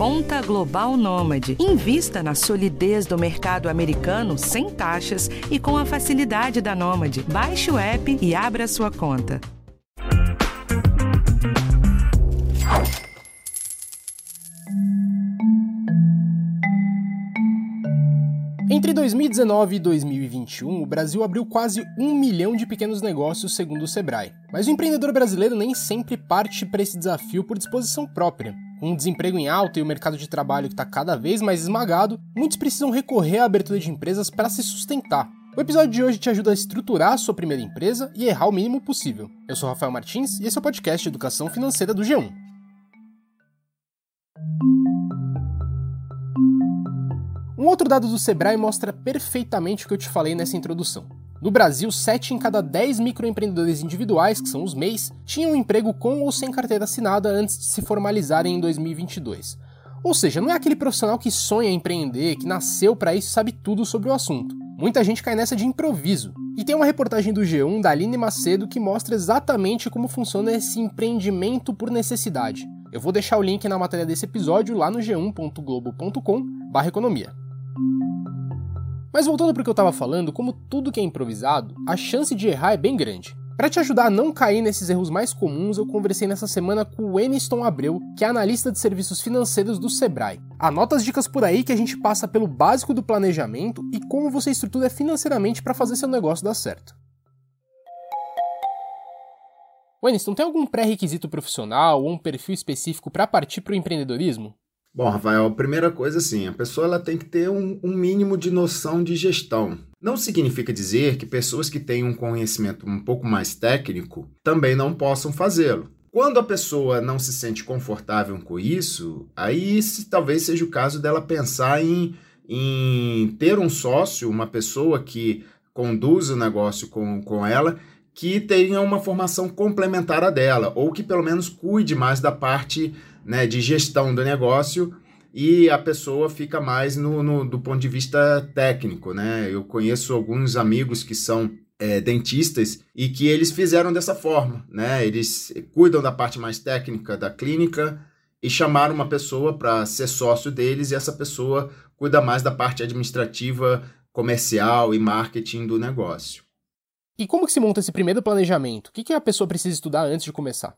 Conta Global Nômade. Invista na solidez do mercado americano sem taxas e com a facilidade da Nômade. Baixe o app e abra sua conta. Entre 2019 e 2021, o Brasil abriu quase um milhão de pequenos negócios, segundo o Sebrae. Mas o empreendedor brasileiro nem sempre parte para esse desafio por disposição própria. O desemprego em alta e o mercado de trabalho que está cada vez mais esmagado, muitos precisam recorrer à abertura de empresas para se sustentar. O episódio de hoje te ajuda a estruturar a sua primeira empresa e errar o mínimo possível. Eu sou Rafael Martins e esse é o podcast Educação Financeira do G1. Um outro dado do Sebrae mostra perfeitamente o que eu te falei nessa introdução. No Brasil, 7 em cada 10 microempreendedores individuais, que são os MEIs, tinham um emprego com ou sem carteira assinada antes de se formalizarem em 2022. Ou seja, não é aquele profissional que sonha em empreender, que nasceu para isso e sabe tudo sobre o assunto. Muita gente cai nessa de improviso. E tem uma reportagem do G1 da Aline Macedo que mostra exatamente como funciona esse empreendimento por necessidade. Eu vou deixar o link na matéria desse episódio lá no g1.globo.com/economia. Mas voltando para o que eu estava falando, como tudo que é improvisado, a chance de errar é bem grande. Para te ajudar a não cair nesses erros mais comuns, eu conversei nessa semana com o Eniston Abreu, que é analista de serviços financeiros do Sebrae. Anota as dicas por aí que a gente passa pelo básico do planejamento e como você estrutura financeiramente para fazer seu negócio dar certo. Eniston, tem algum pré-requisito profissional ou um perfil específico para partir para o empreendedorismo? Bom, Rafael, a primeira coisa assim, a pessoa ela tem que ter um, um, mínimo de noção de gestão. Não significa dizer que pessoas que têm um conhecimento um pouco mais técnico também não possam fazê-lo. Quando a pessoa não se sente confortável com isso, aí esse, talvez seja o caso dela pensar em, em ter um sócio, uma pessoa que conduza o negócio com, com ela, que tenha uma formação complementar à dela, ou que pelo menos cuide mais da parte né, de gestão do negócio e a pessoa fica mais no, no, do ponto de vista técnico, né? Eu conheço alguns amigos que são é, dentistas e que eles fizeram dessa forma, né? Eles cuidam da parte mais técnica da clínica e chamaram uma pessoa para ser sócio deles e essa pessoa cuida mais da parte administrativa, comercial e marketing do negócio. E como que se monta esse primeiro planejamento? O que, que a pessoa precisa estudar antes de começar?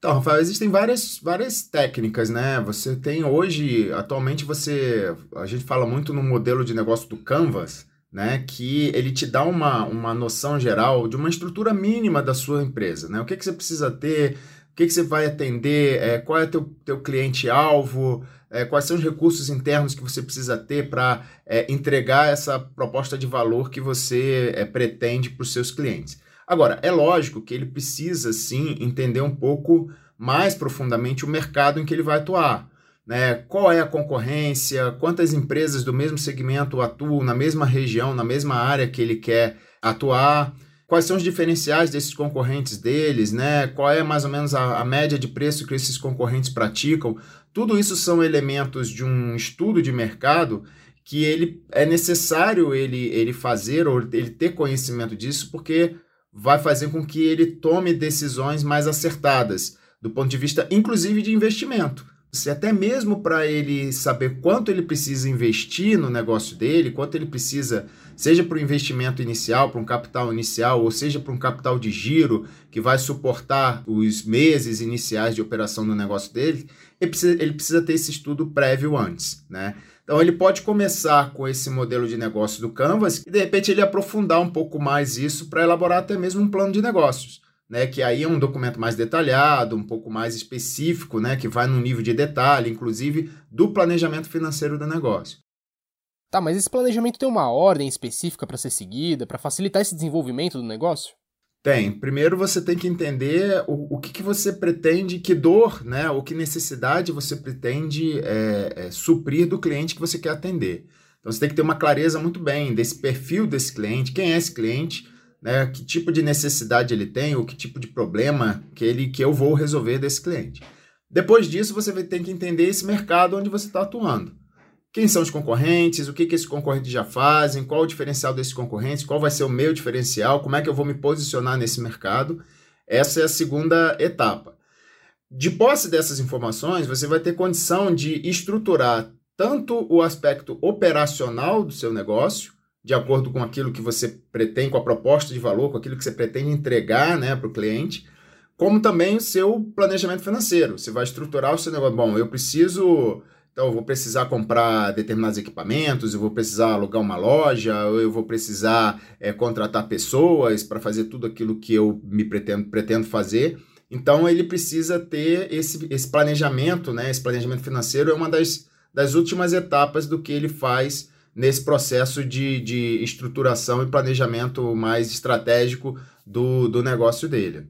Então, Rafael, existem várias, várias técnicas, né? Você tem hoje, atualmente você, a gente fala muito no modelo de negócio do Canvas, né? Que ele te dá uma, uma noção geral de uma estrutura mínima da sua empresa, né? O que, que você precisa ter, o que, que você vai atender, é, qual é teu, teu cliente-alvo, é, quais são os recursos internos que você precisa ter para é, entregar essa proposta de valor que você é, pretende para os seus clientes. Agora, é lógico que ele precisa sim entender um pouco mais profundamente o mercado em que ele vai atuar. Né? Qual é a concorrência, quantas empresas do mesmo segmento atuam na mesma região, na mesma área que ele quer atuar, quais são os diferenciais desses concorrentes deles, né? qual é mais ou menos a, a média de preço que esses concorrentes praticam. Tudo isso são elementos de um estudo de mercado que ele é necessário ele, ele fazer ou ele ter conhecimento disso, porque vai fazer com que ele tome decisões mais acertadas, do ponto de vista, inclusive, de investimento. Se até mesmo para ele saber quanto ele precisa investir no negócio dele, quanto ele precisa, seja para o investimento inicial, para um capital inicial, ou seja para um capital de giro que vai suportar os meses iniciais de operação do negócio dele, ele precisa, ele precisa ter esse estudo prévio antes, né? Então ele pode começar com esse modelo de negócio do Canvas e de repente ele aprofundar um pouco mais isso para elaborar até mesmo um plano de negócios. Né, que aí é um documento mais detalhado, um pouco mais específico, né, que vai no nível de detalhe, inclusive, do planejamento financeiro do negócio. Tá, mas esse planejamento tem uma ordem específica para ser seguida, para facilitar esse desenvolvimento do negócio? Tem. Primeiro você tem que entender o, o que, que você pretende, que dor, né, ou que necessidade você pretende é, é, suprir do cliente que você quer atender. Então você tem que ter uma clareza muito bem desse perfil desse cliente, quem é esse cliente, né, que tipo de necessidade ele tem, ou que tipo de problema que, ele, que eu vou resolver desse cliente. Depois disso, você vai ter que entender esse mercado onde você está atuando quem são os concorrentes, o que, que esses concorrentes já fazem, qual o diferencial desses concorrentes, qual vai ser o meu diferencial, como é que eu vou me posicionar nesse mercado. Essa é a segunda etapa. De posse dessas informações, você vai ter condição de estruturar tanto o aspecto operacional do seu negócio, de acordo com aquilo que você pretende, com a proposta de valor, com aquilo que você pretende entregar né, para o cliente, como também o seu planejamento financeiro. Você vai estruturar o seu negócio. Bom, eu preciso. Então, eu vou precisar comprar determinados equipamentos, eu vou precisar alugar uma loja, eu vou precisar é, contratar pessoas para fazer tudo aquilo que eu me pretendo, pretendo fazer. Então, ele precisa ter esse, esse planejamento, né? Esse planejamento financeiro é uma das, das últimas etapas do que ele faz nesse processo de, de estruturação e planejamento mais estratégico do, do negócio dele.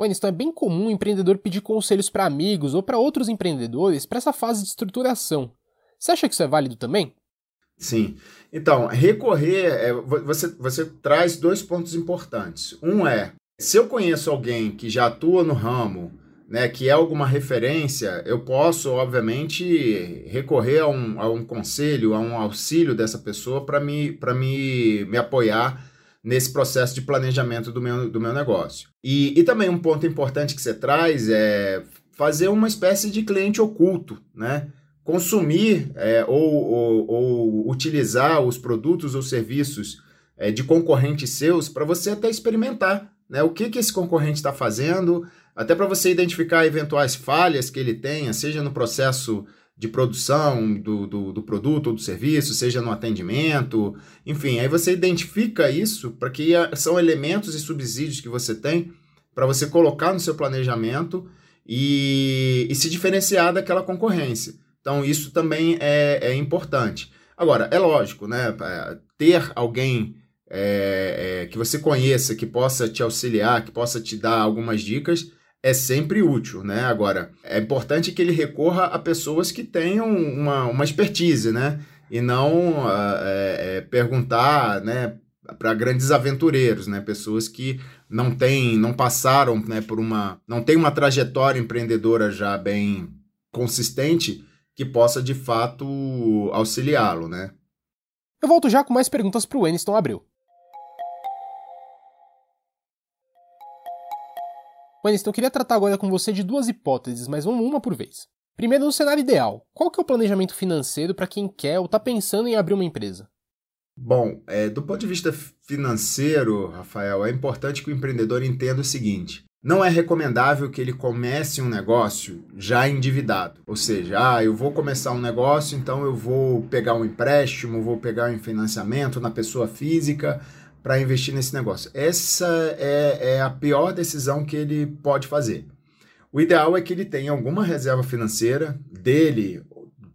Winston, é bem comum o empreendedor pedir conselhos para amigos ou para outros empreendedores para essa fase de estruturação. Você acha que isso é válido também? Sim. Então, recorrer, é, você, você traz dois pontos importantes. Um é, se eu conheço alguém que já atua no ramo, né, que é alguma referência, eu posso, obviamente, recorrer a um, a um conselho, a um auxílio dessa pessoa para me, me, me apoiar nesse processo de planejamento do meu, do meu negócio. E, e também um ponto importante que você traz é fazer uma espécie de cliente oculto, né? Consumir é, ou, ou, ou, utilizar os produtos ou serviços é, de concorrentes seus para você até experimentar né? o que, que esse concorrente está fazendo, até para você identificar eventuais falhas que ele tenha, seja no processo de produção do, do, do, produto ou do serviço, seja no atendimento, enfim, aí você identifica isso para que são elementos e subsídios que você tem para você colocar no seu planejamento e, e, se diferenciar daquela concorrência. Então, isso também é, é importante. Agora, é lógico, né? Ter alguém é, é, que você conheça, que possa te auxiliar, que possa te dar algumas dicas, é sempre útil, né? Agora, é importante que ele recorra a pessoas que tenham uma, uma expertise, né? E não uh, é, perguntar, né? Para grandes aventureiros, né? Pessoas que não têm, não passaram, né? Por uma, não tem uma trajetória empreendedora já bem consistente que possa de fato auxiliá-lo, né? Eu volto já com mais perguntas para o Eniston Abreu. Winston, eu queria tratar agora com você de duas hipóteses, mas vamos uma por vez. Primeiro, no cenário ideal, qual que é o planejamento financeiro para quem quer ou está pensando em abrir uma empresa? Bom, é, do ponto de vista financeiro, Rafael, é importante que o empreendedor entenda o seguinte: não é recomendável que ele comece um negócio já endividado. Ou seja, ah, eu vou começar um negócio, então eu vou pegar um empréstimo, vou pegar um financiamento na pessoa física para investir nesse negócio. Essa é, é a pior decisão que ele pode fazer. O ideal é que ele tenha alguma reserva financeira dele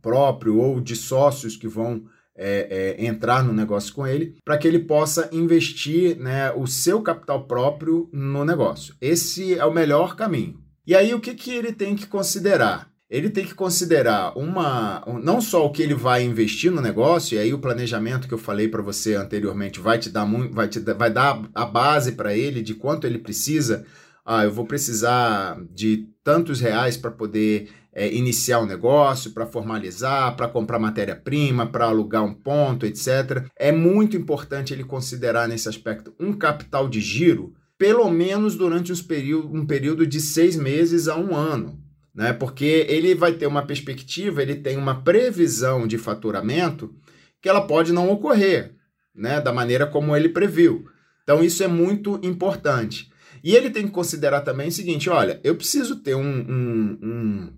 próprio ou de sócios que vão é, é, entrar no negócio com ele, para que ele possa investir né, o seu capital próprio no negócio. Esse é o melhor caminho. E aí, o que, que ele tem que considerar? Ele tem que considerar uma não só o que ele vai investir no negócio, e aí o planejamento que eu falei para você anteriormente vai te dar vai te vai dar a base para ele de quanto ele precisa. Ah, eu vou precisar de tantos reais para poder é, iniciar o um negócio, para formalizar, para comprar matéria-prima, para alugar um ponto, etc. É muito importante ele considerar nesse aspecto um capital de giro, pelo menos durante período, um período de seis meses a um ano né? Porque ele vai ter uma perspectiva, ele tem uma previsão de faturamento que ela pode não ocorrer, né? Da maneira como ele previu. Então isso é muito importante. E ele tem que considerar também o seguinte: olha, eu preciso ter um, um, um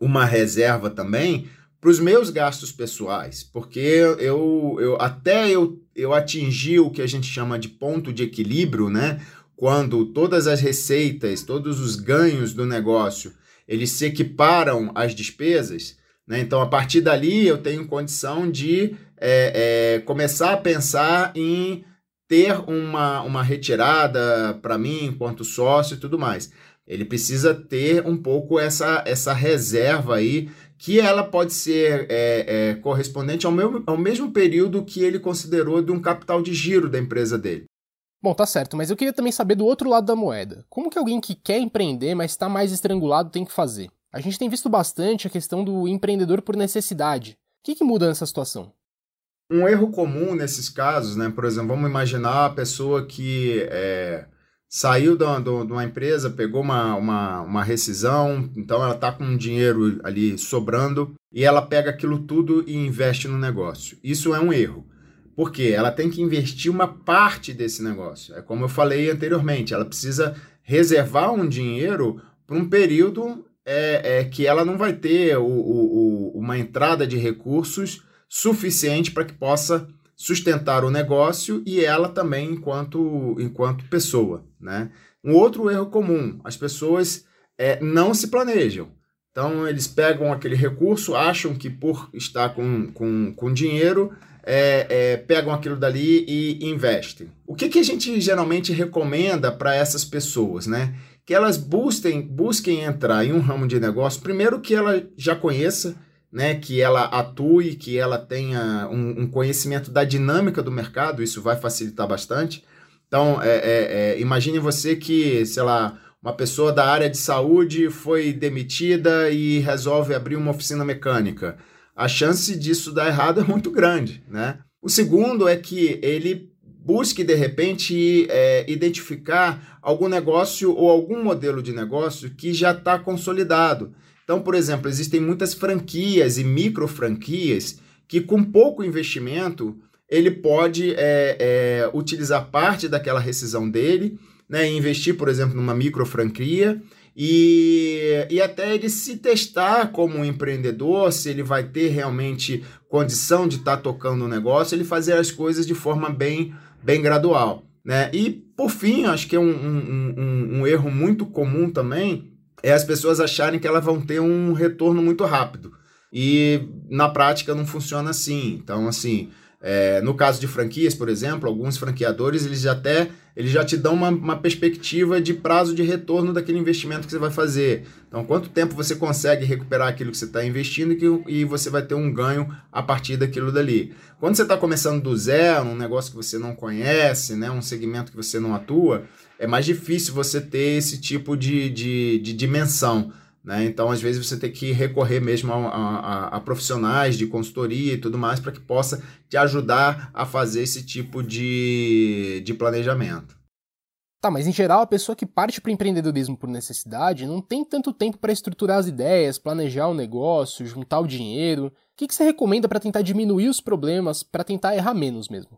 uma reserva também para os meus gastos pessoais, porque eu, eu até eu, eu atingir o que a gente chama de ponto de equilíbrio, né? Quando todas as receitas, todos os ganhos do negócio eles se equiparam às despesas, né? então a partir dali eu tenho condição de é, é, começar a pensar em ter uma, uma retirada para mim enquanto sócio e tudo mais. Ele precisa ter um pouco essa, essa reserva aí, que ela pode ser é, é, correspondente ao, ao mesmo período que ele considerou de um capital de giro da empresa dele. Bom, tá certo, mas eu queria também saber do outro lado da moeda. Como que alguém que quer empreender, mas está mais estrangulado, tem que fazer? A gente tem visto bastante a questão do empreendedor por necessidade. O que, que muda nessa situação? Um erro comum nesses casos, né? Por exemplo, vamos imaginar a pessoa que é, saiu de uma empresa, pegou uma, uma, uma rescisão, então ela está com um dinheiro ali sobrando e ela pega aquilo tudo e investe no negócio. Isso é um erro. Porque ela tem que investir uma parte desse negócio. É como eu falei anteriormente, ela precisa reservar um dinheiro para um período é, é, que ela não vai ter o, o, o, uma entrada de recursos suficiente para que possa sustentar o negócio e ela também enquanto, enquanto pessoa. Né? Um outro erro comum, as pessoas é, não se planejam. Então, eles pegam aquele recurso, acham que por estar com, com, com dinheiro, é, é, pegam aquilo dali e investem. O que, que a gente geralmente recomenda para essas pessoas, né? Que elas busquem, busquem entrar em um ramo de negócio, primeiro que ela já conheça, né? Que ela atue, que ela tenha um, um conhecimento da dinâmica do mercado, isso vai facilitar bastante. Então, é, é, é imagine você que, sei lá, uma pessoa da área de saúde foi demitida e resolve abrir uma oficina mecânica a chance disso dar errado é muito grande, né? O segundo é que ele busque, de repente, é, identificar algum negócio ou algum modelo de negócio que já está consolidado. Então, por exemplo, existem muitas franquias e micro franquias que, com pouco investimento, ele pode é, é, utilizar parte daquela rescisão dele, né, investir, por exemplo, numa micro franquia e, e até ele se testar como empreendedor, se ele vai ter realmente condição de estar tá tocando o um negócio, ele fazer as coisas de forma bem, bem gradual. Né? E, por fim, acho que é um, um, um, um erro muito comum também, é as pessoas acharem que elas vão ter um retorno muito rápido. E na prática não funciona assim. Então, assim, é, no caso de franquias, por exemplo, alguns franqueadores eles já até eles já te dão uma, uma perspectiva de prazo de retorno daquele investimento que você vai fazer. Então, quanto tempo você consegue recuperar aquilo que você está investindo e, que, e você vai ter um ganho a partir daquilo dali. Quando você está começando do zero, um negócio que você não conhece, né, um segmento que você não atua, é mais difícil você ter esse tipo de, de, de dimensão. Né? Então, às vezes, você tem que recorrer mesmo a, a, a profissionais de consultoria e tudo mais para que possa te ajudar a fazer esse tipo de, de planejamento. Tá, mas em geral a pessoa que parte para o empreendedorismo por necessidade não tem tanto tempo para estruturar as ideias, planejar o negócio, juntar o dinheiro. O que, que você recomenda para tentar diminuir os problemas, para tentar errar menos mesmo?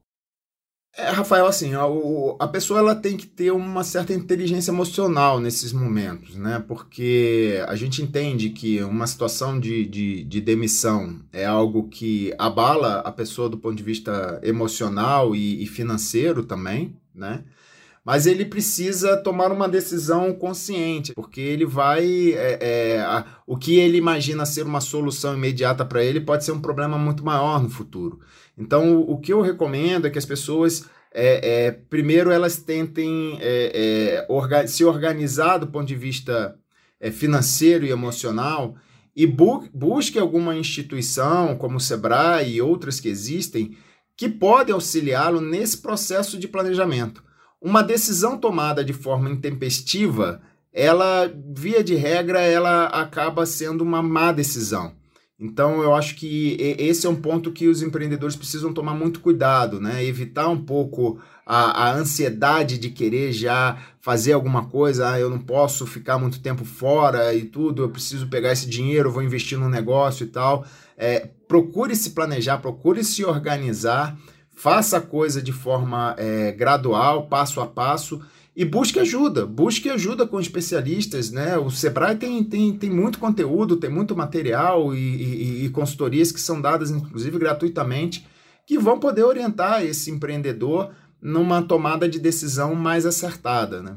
É, Rafael, assim, a, a pessoa ela tem que ter uma certa inteligência emocional nesses momentos, né? Porque a gente entende que uma situação de, de, de demissão é algo que abala a pessoa do ponto de vista emocional e, e financeiro também, né? mas ele precisa tomar uma decisão consciente, porque ele vai. É, é, a, o que ele imagina ser uma solução imediata para ele pode ser um problema muito maior no futuro. Então, o, que eu recomendo é que as pessoas. É, é primeiro, elas tentem é, é, orga se organizar do ponto de vista financeiro e emocional e bu busque alguma instituição, como o Sebrae e outras que existem, que podem auxiliá-lo nesse processo de planejamento uma decisão tomada de forma intempestiva, ela, via de regra, ela acaba sendo uma má decisão. Então, eu acho que esse é um ponto que os empreendedores precisam tomar muito cuidado, né? Evitar um pouco a, a ansiedade de querer já fazer alguma coisa. Ah, eu não posso ficar muito tempo fora e tudo, eu preciso pegar esse dinheiro, vou investir no negócio e tal. É, procure se planejar, procure se organizar faça a coisa de forma é, gradual, passo a passo e busque ajuda, busque ajuda com especialistas, né? O Sebrae tem, tem, tem muito conteúdo, tem muito material e, e, e consultorias que são dadas, inclusive gratuitamente, que vão poder orientar esse empreendedor numa tomada de decisão mais acertada, né?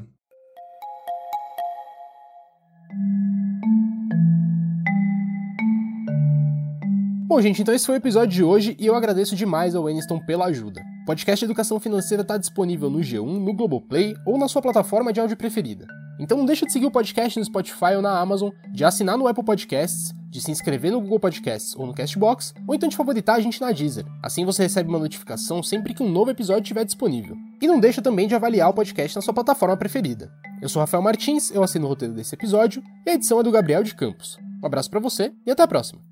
Bom, gente, então esse foi o episódio de hoje e eu agradeço demais ao Eniston pela ajuda. O podcast Educação Financeira está disponível no G1, no Globoplay ou na sua plataforma de áudio preferida. Então não deixa de seguir o podcast no Spotify ou na Amazon, de assinar no Apple Podcasts, de se inscrever no Google Podcasts ou no Castbox, ou então de favoritar a gente na Deezer. Assim você recebe uma notificação sempre que um novo episódio estiver disponível. E não deixa também de avaliar o podcast na sua plataforma preferida. Eu sou Rafael Martins, eu assino o roteiro desse episódio e a edição é do Gabriel de Campos. Um abraço para você e até a próxima.